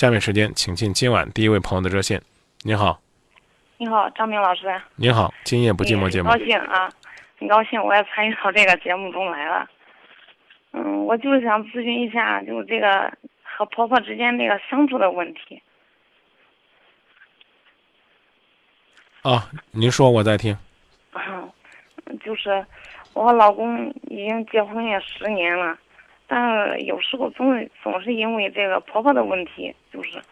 下面时间，请进今晚第一位朋友的热线。你好，你好，张明老师。你好，今夜不寂寞节目。很高兴啊，很高兴我也参与到这个节目中来了。嗯，我就是想咨询一下，就是这个和婆婆之间这个相处的问题。啊，您说，我在听。啊，就是我和老公已经结婚也十年了。但是有时候总是总是因为这个婆婆的问题，就是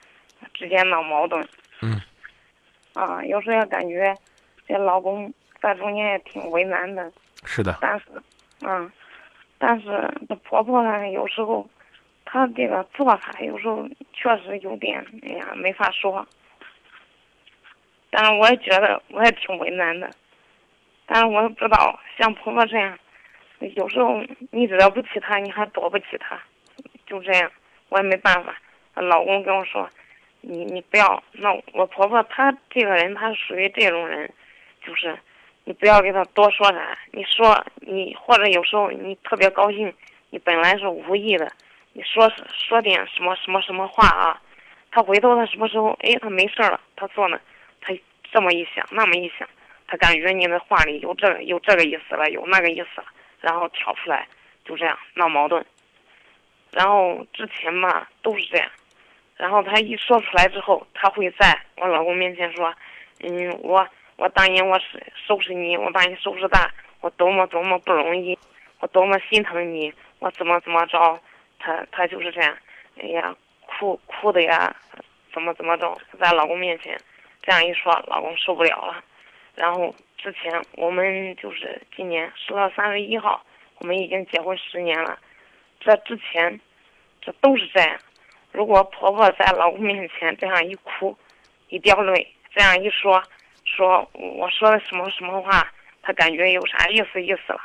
之间闹矛盾。嗯。啊，有时候也感觉这老公在中间也挺为难的。是的。但是，嗯，但是这婆婆呢，有时候她这个做法有时候确实有点，哎呀，没法说。但是我也觉得我也挺为难的，但是我也不知道像婆婆这样。有时候你惹不起他，你还躲不起他，就这样，我也没办法。老公跟我说：“你你不要。”那我婆婆她这个人，她属于这种人，就是你不要给她多说啥。你说你或者有时候你特别高兴，你本来是无意的，你说说点什么什么什么话啊，他回头他什么时候哎他没事了，他做呢，他这么一想那么一想，他感觉你的话里有这个有这个意思了，有那个意思了。然后挑出来，就这样闹矛盾。然后之前嘛都是这样，然后他一说出来之后，他会在我老公面前说：“嗯，我我当年我是收拾你，我把你收拾大，我多么多么不容易，我多么心疼你，我怎么怎么着。”他他就是这样，哎呀，哭哭的呀，怎么怎么着，在老公面前这样一说，老公受不了了，然后。之前我们就是今年十月三十一号，我们已经结婚十年了。这之前，这都是这样。如果婆婆在老公面前这样一哭，一掉泪，这样一说，说我说的什么什么话，她感觉有啥意思意思了。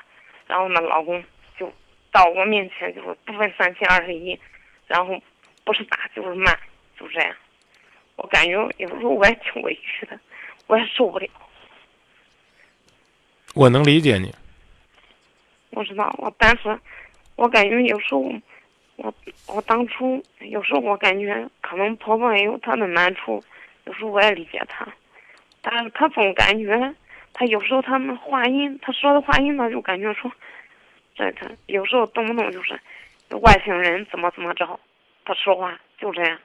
然后呢，老公就到我面前就是不分三七二十一，然后不是打就是骂，就这样。我感觉有时候我也挺委屈的，我也受不了。我能理解你，我知道我，但是我感觉有时候，我我当初有时候我感觉可能婆婆也有她的难处，有时候我也理解她，但是她总感觉她有时候她们话音，她说的话音呢，就感觉说，这这有时候动不动就是外星人怎么怎么着，她说话就这样，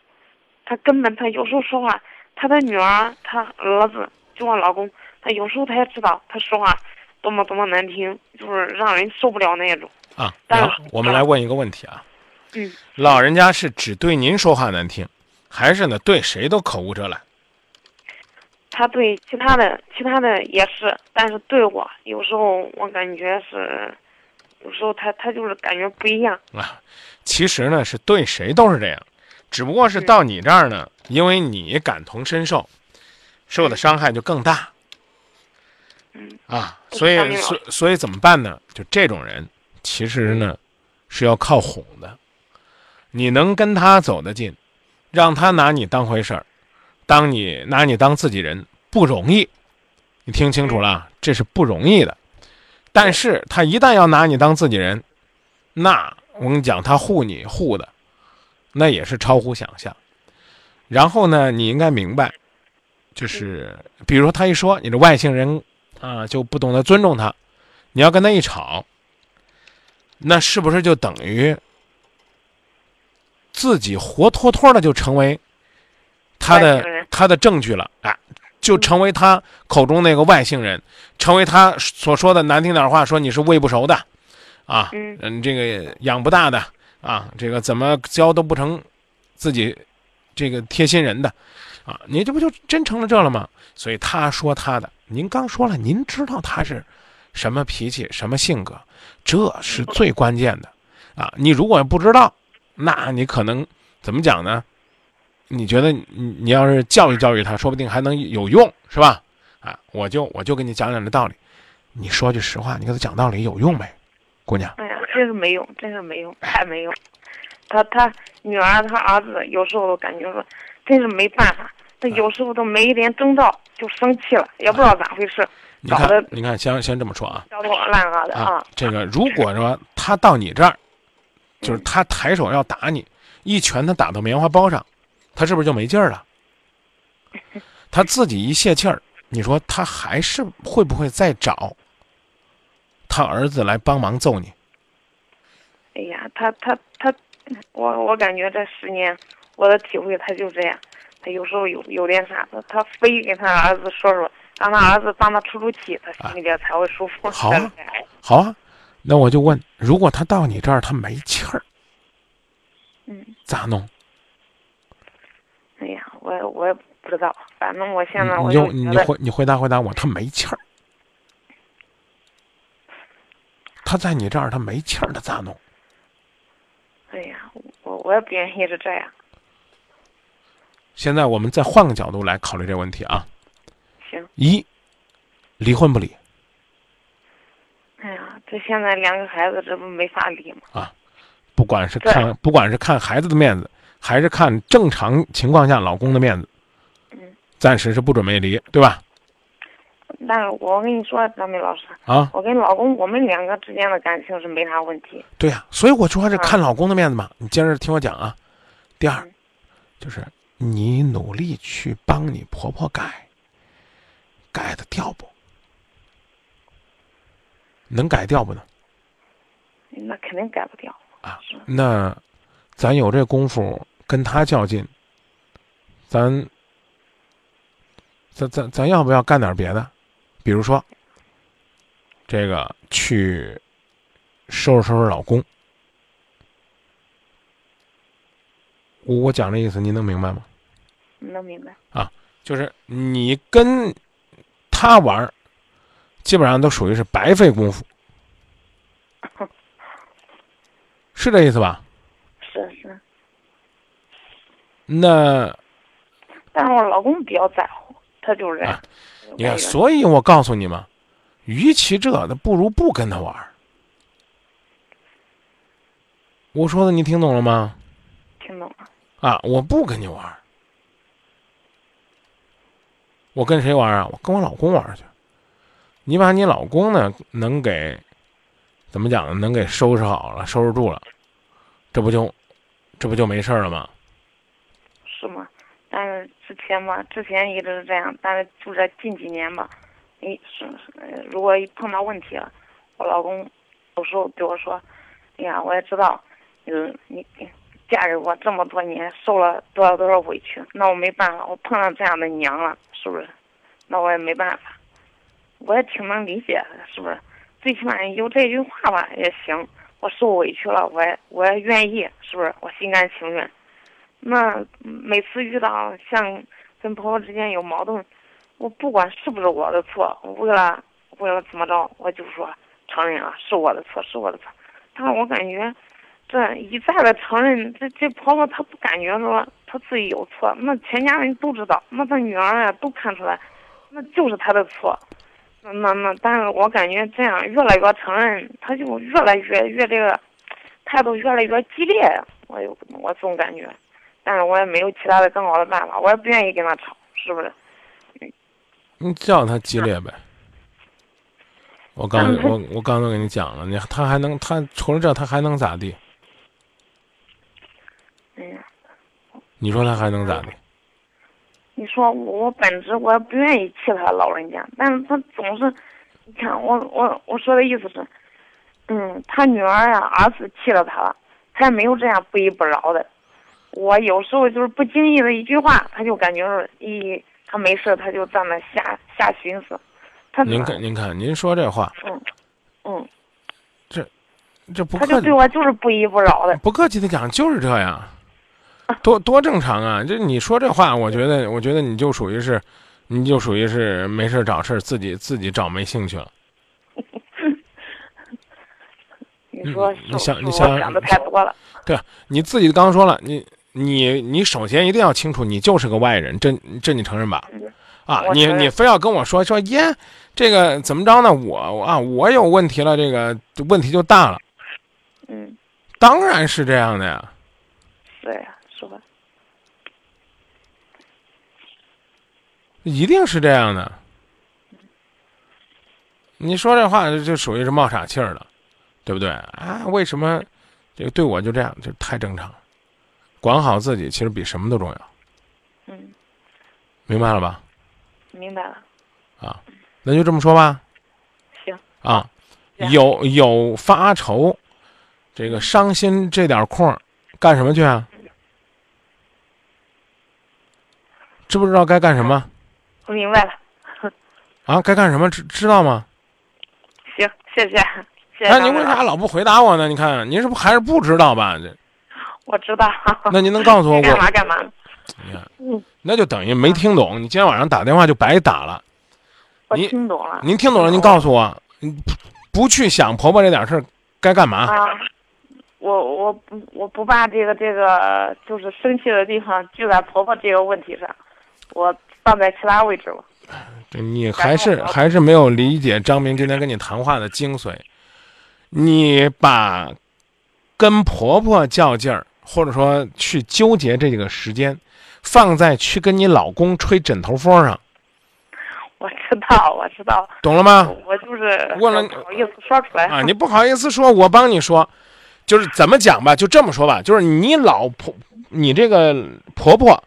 她根本她有时候说话，她的女儿，她儿子，就我老公，他有时候他也知道，他说话。多么多么难听，就是让人受不了那种啊！但我们来问一个问题啊，嗯，老人家是只对您说话难听，还是呢对谁都口无遮拦？他对其他的其他的也是，但是对我有时候我感觉是，有时候他他就是感觉不一样啊。其实呢是对谁都是这样，只不过是到你这儿呢，因为你感同身受，受的伤害就更大。啊，所以，所所以怎么办呢？就这种人，其实呢，是要靠哄的。你能跟他走得近，让他拿你当回事儿，当你拿你当自己人不容易。你听清楚了，这是不容易的。但是他一旦要拿你当自己人，那我跟你讲，他护你护的，那也是超乎想象。然后呢，你应该明白，就是比如说他一说你的外星人。啊，就不懂得尊重他，你要跟他一吵，那是不是就等于自己活脱脱的就成为他的他的证据了？啊，就成为他口中那个外星人，成为他所说的难听点话，说你是喂不熟的，啊，嗯，这个养不大的，啊，这个怎么教都不成自己这个贴心人的，啊，你这不就真成了这了吗？所以他说他的。您刚说了，您知道他是什么脾气、什么性格，这是最关键的啊！你如果不知道，那你可能怎么讲呢？你觉得你你要是教育教育他，说不定还能有用，是吧？啊，我就我就给你讲讲这道理。你说句实话，你给他讲道理有用没，姑娘？哎呀，真是没用，真是没用，太没用。他他女儿他儿子有时候感觉说，真是没办法。他有时候都没一点征兆就生气了，也不知道咋回事。你看，你看，先先这么说啊。焦头烂额的啊。这个如果说他到你这儿，就是他抬手要打你，一拳他打到棉花包上，他是不是就没劲儿了？他自己一泄气儿，你说他还是会不会再找他儿子来帮忙揍你？哎呀，他他他，我我感觉这十年我的体会，他就这样。他有时候有有点啥他，他非跟他儿子说说，让他儿子帮他出出气，他心里边才会舒服。好啊，好啊，那我就问，如果他到你这儿他没气儿，嗯，咋弄？哎呀，我我也不知道，反正我现在我就你回你回答回答我，他没气儿，他在你这儿他没气儿，他咋弄？我我也不愿意是这样。现在我们再换个角度来考虑这个问题啊。行。一，离婚不离？哎呀，这现在两个孩子，这不没法离吗？啊，不管是看，不管是看孩子的面子，还是看正常情况下老公的面子，嗯，暂时是不准备离，对吧？但是我跟你说，张明老师啊，我跟老公，我们两个之间的感情是没啥问题。对呀，所以我说是看老公的面子嘛。你接着听我讲啊。第二，就是。你努力去帮你婆婆改，改的掉不？能改掉不呢？那肯定改不掉啊！那咱有这功夫跟他较劲，咱咱咱咱要不要干点别的？比如说，这个去收拾收拾老公。我我讲这意思，您能明白吗？能明白啊，就是你跟他玩，基本上都属于是白费功夫，是这意思吧？是是。那，但是我老公比较在乎，他就是这。你看，所以我告诉你们，与其这，那不如不跟他玩。我说的你听懂了吗？听懂了。啊！我不跟你玩我跟谁玩啊？我跟我老公玩去。你把你老公呢，能给怎么讲呢？能给收拾好了，收拾住了，这不就这不就没事了吗？是吗？但是之前嘛，之前一直是这样，但是就这近几年吧，你是如果一碰到问题了，我老公有时候对我说：“哎呀，我也知道，嗯，你。”嫁给我这么多年，受了多少多少委屈，那我没办法，我碰上这样的娘了，是不是？那我也没办法，我也挺能理解的，是不是？最起码有这句话吧也行。我受委屈了，我也我也愿意，是不是？我心甘情愿。那每次遇到像跟婆婆之间有矛盾，我不管是不是我的错，为了为了怎么着，我就说承认了是我的错，是我的错。但是我感觉。这一再的承认，这这婆婆她不感觉说她自己有错，那全家人都知道，那她女儿呀都看出来，那就是她的错，那那那，但是我感觉这样越来越承认，她就越来越越这个态度越来越激烈，我有我总感觉，但是我也没有其他的更好的办法，我也不愿意跟他吵，是不是？你叫他激烈呗。我刚我我刚都跟你讲了，你他还能他除了这他还能咋地？你说他还能咋的？你说我本职我也不愿意气他老人家，但是他总是，你看我我我说的意思是，嗯，他女儿呀儿子气了他了，他也没有这样不依不饶的。我有时候就是不经意的一句话，他就感觉是，咦，他没事他就在那瞎瞎寻思。他您看您看您说这话，嗯嗯，这这不他就对我就是不依不饶的。不客气的讲，就是这样。多多正常啊！就你说这话，我觉得，我觉得你就属于是，你就属于是没事找事自己自己找没兴趣了。你说，你想，你想想的太多了。对，你自己刚说了，你你你首先一定要清楚，你就是个外人，这这你承认吧？啊，你你非要跟我说说耶，这个怎么着呢？我啊，我有问题了，这个问题就大了。嗯，当然是这样的呀。对呀。说吧，一定是这样的。你说这话就属于是冒傻气儿了，对不对啊？为什么这个对我就这样？就太正常。管好自己，其实比什么都重要。嗯明白了吧？明白了。啊，那就这么说吧。行。啊，有有发愁，这个伤心这点空，干什么去啊？知不知道该干什么？我明白了。啊，该干什么知知道吗？行，谢谢，谢谢。那您为啥老不回答我呢？你看，您是不还是不知道吧？这我知道。那您能告诉我干嘛干嘛？你看，嗯，那就等于没听懂。你今天晚上打电话就白打了。我听懂了。您听懂了？您告诉我，不去想婆婆这点事儿，该干嘛？啊，我我不我不把这个这个就是生气的地方就在婆婆这个问题上，我放在其他位置了。这你还是还是没有理解张明今天跟你谈话的精髓。你把跟婆婆较劲儿，或者说去纠结这个时间，放在去跟你老公吹枕头风上。我知道，我知道。懂了吗？我就是问了，不好意思说出来啊！你不好意思说，我帮你说，就是怎么讲吧，就这么说吧，就是你老婆，你这个婆婆。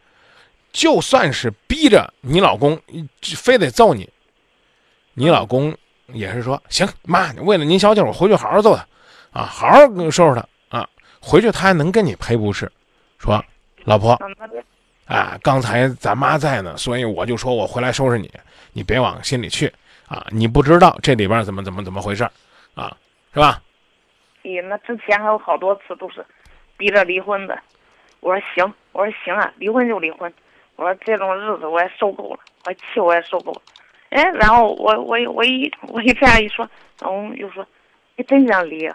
就算是逼着你老公非得揍你，你老公也是说行，妈，为了您消气，我回去好好揍他，啊，好好收拾他啊。回去他还能跟你赔不是？说老婆，啊，刚才咱妈在呢，所以我就说我回来收拾你，你别往心里去啊。你不知道这里边怎么怎么怎么回事啊，是吧？咦，那之前还有好多次都是逼着离婚的。我说行，我说行啊，离婚就离婚。我说这种日子我也受够了，我气我也受够了，哎，然后我我我一我一这样一说，老公又说，你真想离？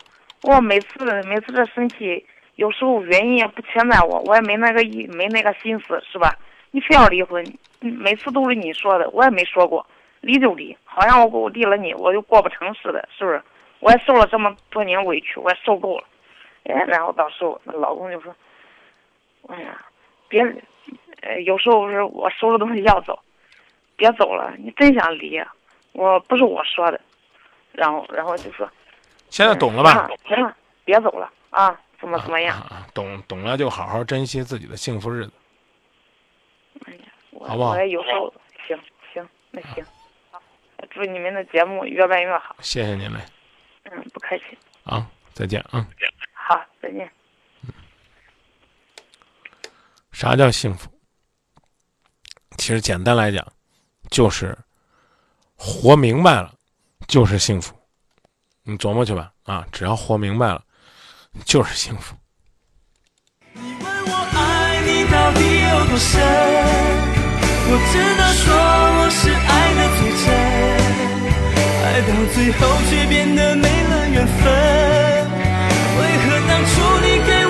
我每次每次这生气，有时候原因也不全在我，我也没那个意没那个心思，是吧？你非要离婚，每次都是你说的，我也没说过，离就离，好像我我离了你，我就过不成似的，是不是？我也受了这么多年委屈，我也受够了，哎，然后到时候那老公就说，哎呀，别。呃，有时候是我收拾东西要走，别走了，你真想离，我不是我说的，然后然后就说，现在懂了吧？行了，别走了啊，怎么怎么样？懂懂了就好好珍惜自己的幸福日子。哎呀，好不好？我也有时候行行，那行，好，祝你们的节目越办越好。谢谢您嘞。嗯，不客气。啊，再见啊。好，再见。啥叫幸福？其实简单来讲，就是活明白了，就是幸福。你琢磨去吧啊只要活明白了就是幸福。你问我爱你到底有多深我只能说我是爱的最真爱到最后却变得没了缘分。为何当初你给